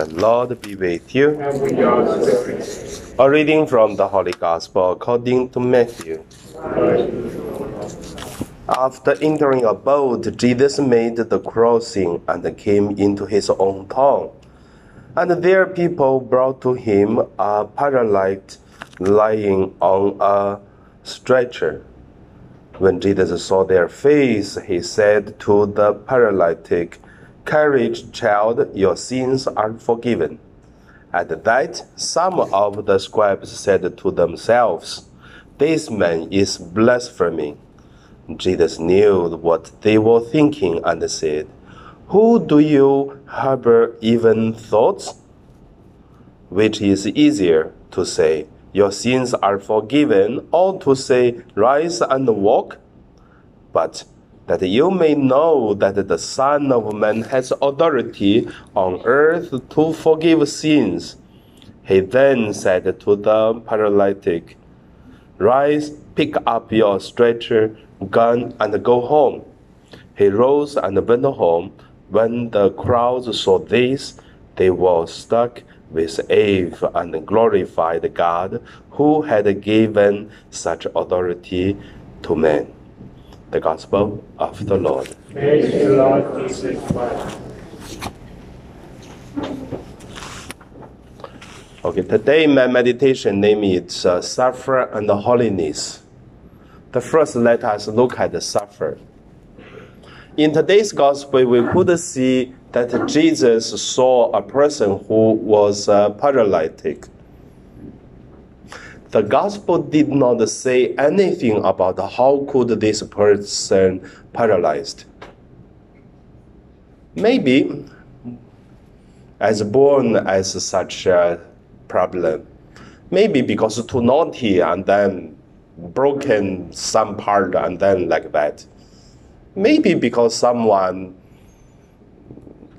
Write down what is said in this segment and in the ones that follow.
The Lord be with you. and with your spirit. A reading from the Holy Gospel according to Matthew. After entering a boat, Jesus made the crossing and came into his own town. And there people brought to him a paralytic lying on a stretcher. When Jesus saw their face, he said to the paralytic, Courage, child, your sins are forgiven. At that, some of the scribes said to themselves, This man is blaspheming. Jesus knew what they were thinking and said, Who do you harbor even thoughts? Which is easier to say, Your sins are forgiven, or to say, Rise and walk? But that you may know that the Son of Man has authority on earth to forgive sins. He then said to the paralytic, Rise, pick up your stretcher, gun, and go home. He rose and went home. When the crowds saw this, they were struck with awe and glorified God who had given such authority to men. The Gospel of the Lord. Praise you, Lord Jesus Christ. Okay, today my meditation name is uh, Suffer and Holiness. The first, let us look at the suffer. In today's gospel, we could see that Jesus saw a person who was uh, paralytic. The gospel did not say anything about how could this person paralyzed. Maybe as born as such a problem. Maybe because too naughty and then broken some part and then like that. Maybe because someone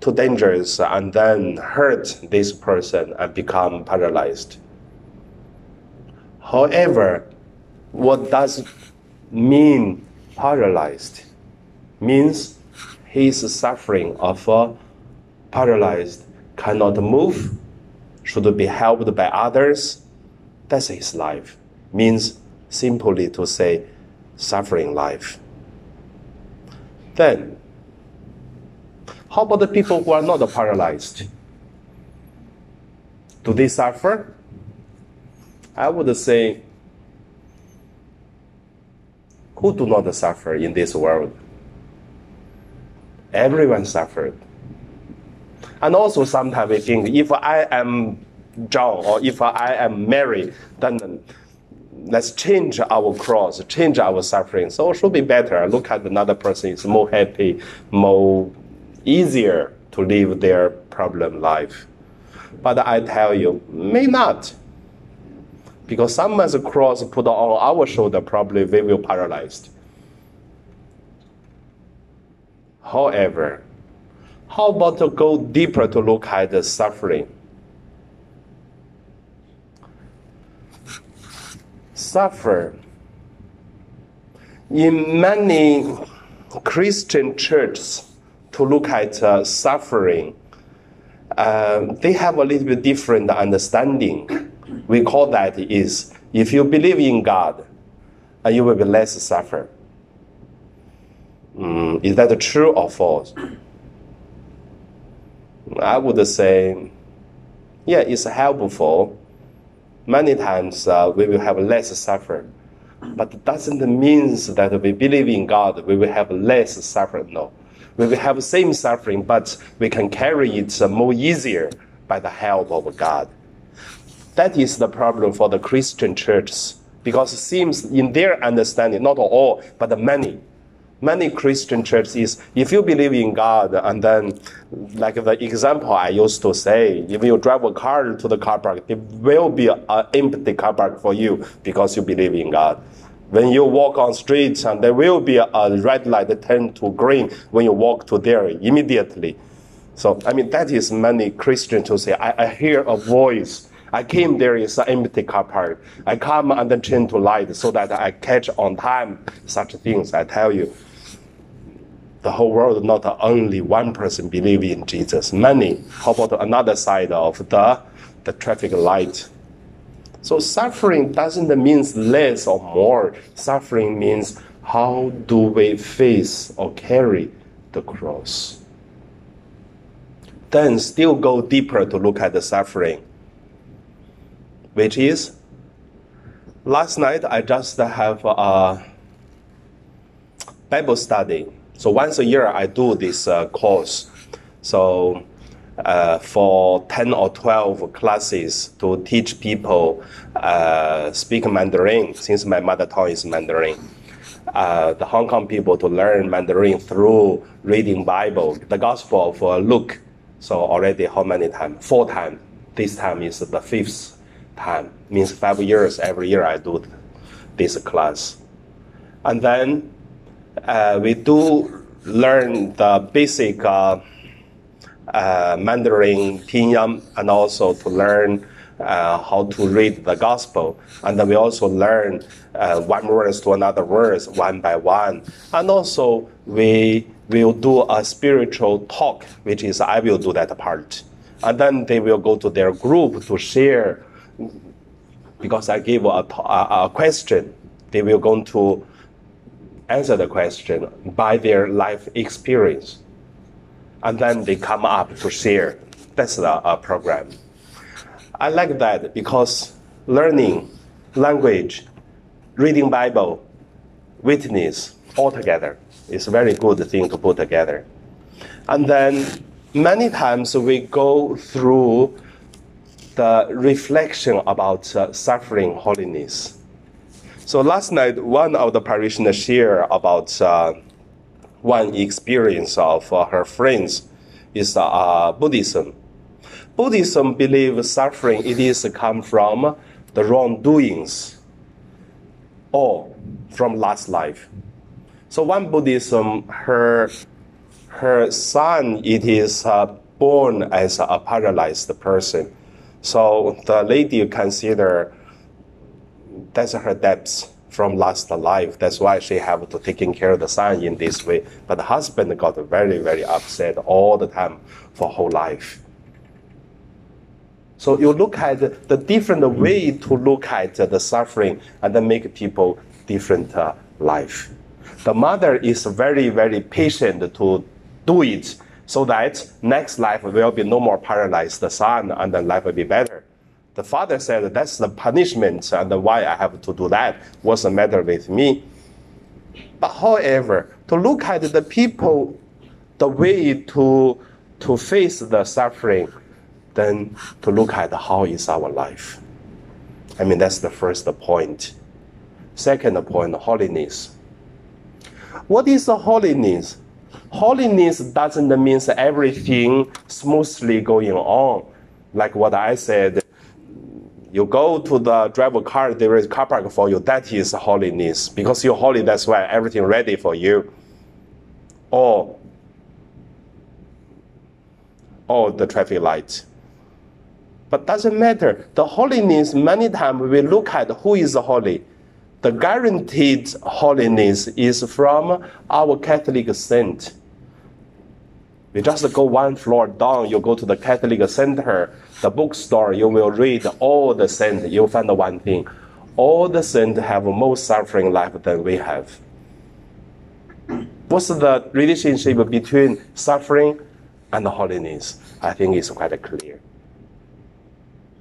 too dangerous and then hurt this person and become paralyzed. However, what does mean paralyzed? Means he is suffering of a paralyzed, cannot move, should be helped by others. That's his life. Means simply to say suffering life. Then, how about the people who are not paralyzed? Do they suffer? I would say, who do not suffer in this world? Everyone suffered. And also sometimes we think if I am John or if I am Mary, then let's change our cross, change our suffering. So it should be better. Look at another person is more happy, more easier to live their problem life. But I tell you, may not. Because someone's cross put on our shoulder, probably we will paralyzed. However, how about to go deeper to look at the suffering? Suffer. In many Christian churches, to look at uh, suffering, uh, they have a little bit different understanding. We call that is if you believe in God, uh, you will be less suffer. Mm, is that true or false? I would say, yeah, it's helpful. Many times uh, we will have less suffer, but it doesn't mean that we believe in God, we will have less suffering. No, we will have the same suffering, but we can carry it more easier by the help of God. That is the problem for the Christian churches because it seems in their understanding, not all, but many, many Christian churches is if you believe in God and then like the example I used to say, if you drive a car to the car park, it will be an empty car park for you because you believe in God. When you walk on streets and there will be a red light that turn to green when you walk to there immediately. So I mean that is many Christians to say, I, I hear a voice. I came there is an empty car park. I come and then turn to light so that I catch on time such things. I tell you. the whole world, not only one person believe in Jesus, many. How about another side of the, the traffic light? So suffering doesn't mean less or more. Suffering means how do we face or carry the cross? Then still go deeper to look at the suffering, which is last night I just have a Bible study. So once a year I do this uh, course. So uh, for 10 or 12 classes to teach people uh, speak Mandarin, since my mother tongue is Mandarin. Uh, the Hong Kong people to learn Mandarin through reading Bible, the Gospel of Luke. So already how many times? Four times. This time is the fifth time. Means five years. Every year I do this class, and then uh, we do learn the basic uh, uh, Mandarin pinyin and also to learn uh, how to read the gospel. And then we also learn uh, one verse to another verse one by one. And also we will do a spiritual talk, which is I will do that part. And then they will go to their group to share because I give a, a, a question. They will go to answer the question by their life experience. And then they come up to share. That's the uh, program. I like that because learning language, reading Bible, witness all together is a very good thing to put together. And then many times we go through the reflection about uh, suffering holiness. So last night, one of the parishioners shared about uh, one experience of uh, her friends is uh, Buddhism. Buddhism believes suffering it is come from the wrongdoings or from last life. So one Buddhism, her her son it is uh, born as a paralyzed person. So the lady consider that's her debts from last life. That's why she have to taking care of the son in this way. But the husband got very, very upset all the time for whole life. So you look at the different way to look at the suffering and then make people different uh, life. The mother is very, very patient to do it so that next life will be no more paralyzed the son and then life will be better. The father said, That's the punishment, and why I have to do that. What's the matter with me? But however, to look at the people, the way to, to face the suffering, then to look at how is our life. I mean, that's the first point. Second point, holiness. What is the holiness? Holiness doesn't mean everything smoothly going on. Like what I said, you go to the driver car, there is car park for you. That is holiness. Because you're holy, that's why everything ready for you. Or, or the traffic light. But doesn't matter. The holiness, many times we look at who is holy. The guaranteed holiness is from our Catholic saint. You just go one floor down, you go to the Catholic Center, the bookstore, you will read all the saints, you'll find one thing. All the saints have more suffering life than we have. What's the relationship between suffering and holiness? I think it's quite clear.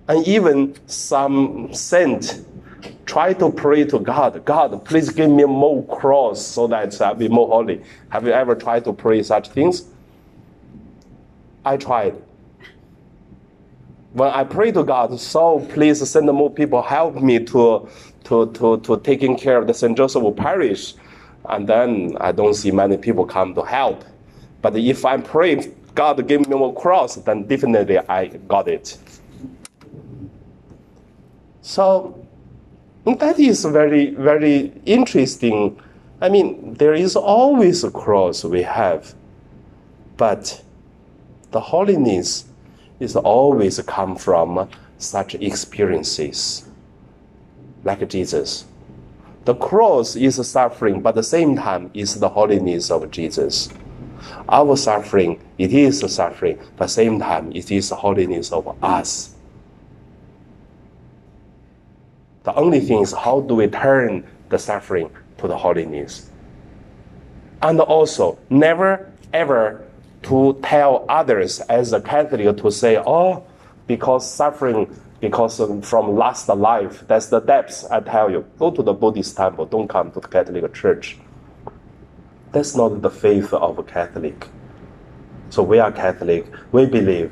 And even some saint try to pray to God, God, please give me more cross so that I'll be more holy. Have you ever tried to pray such things? I tried. When I pray to God, so please send more people help me to, to, to, to taking care of the St. Joseph Parish. And then I don't see many people come to help. But if I pray, God give me more cross, then definitely I got it. So Mm, that is very, very interesting. I mean, there is always a cross we have, but the holiness is always come from such experiences, like Jesus. The cross is suffering, but at the same time is the holiness of Jesus. Our suffering, it is suffering, but same time, it is the holiness of us. The only thing is how do we turn the suffering to the holiness? And also, never ever to tell others as a Catholic to say, oh, because suffering because from last life, that's the depths, I tell you. Go to the Buddhist temple, don't come to the Catholic Church. That's not the faith of a Catholic. So we are Catholic, we believe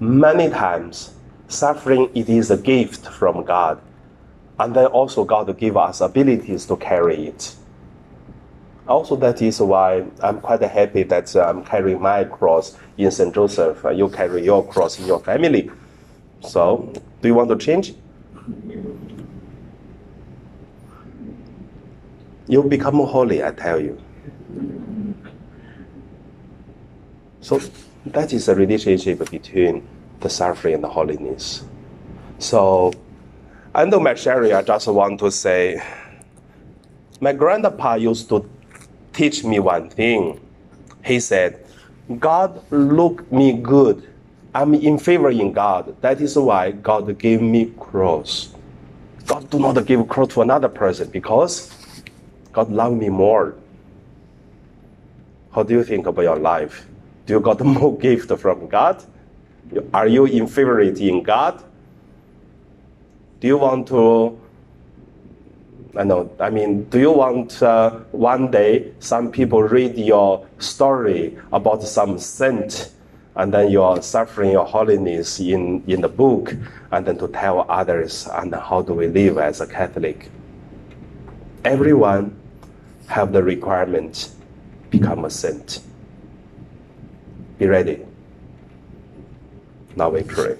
many times suffering it is a gift from God. And then also God give us abilities to carry it. Also, that is why I'm quite happy that I'm carrying my cross in St. Joseph. Uh, you carry your cross in your family. So, do you want to change? You become holy, I tell you. So, that is the relationship between the suffering and the holiness. So, under my sharing, I just want to say my grandpa used to teach me one thing. He said, God look me good I'm in favor in God. That is why God gave me cross. God do not give cross to another person because God love me more. How do you think about your life? Do you got more gift from God? Are you inferiority in God? Do you want to? I know. I mean, do you want uh, one day some people read your story about some saint and then you are suffering your holiness in, in the book, and then to tell others, and how do we live as a Catholic. Everyone have the requirement become a saint. Be ready. Now we pray.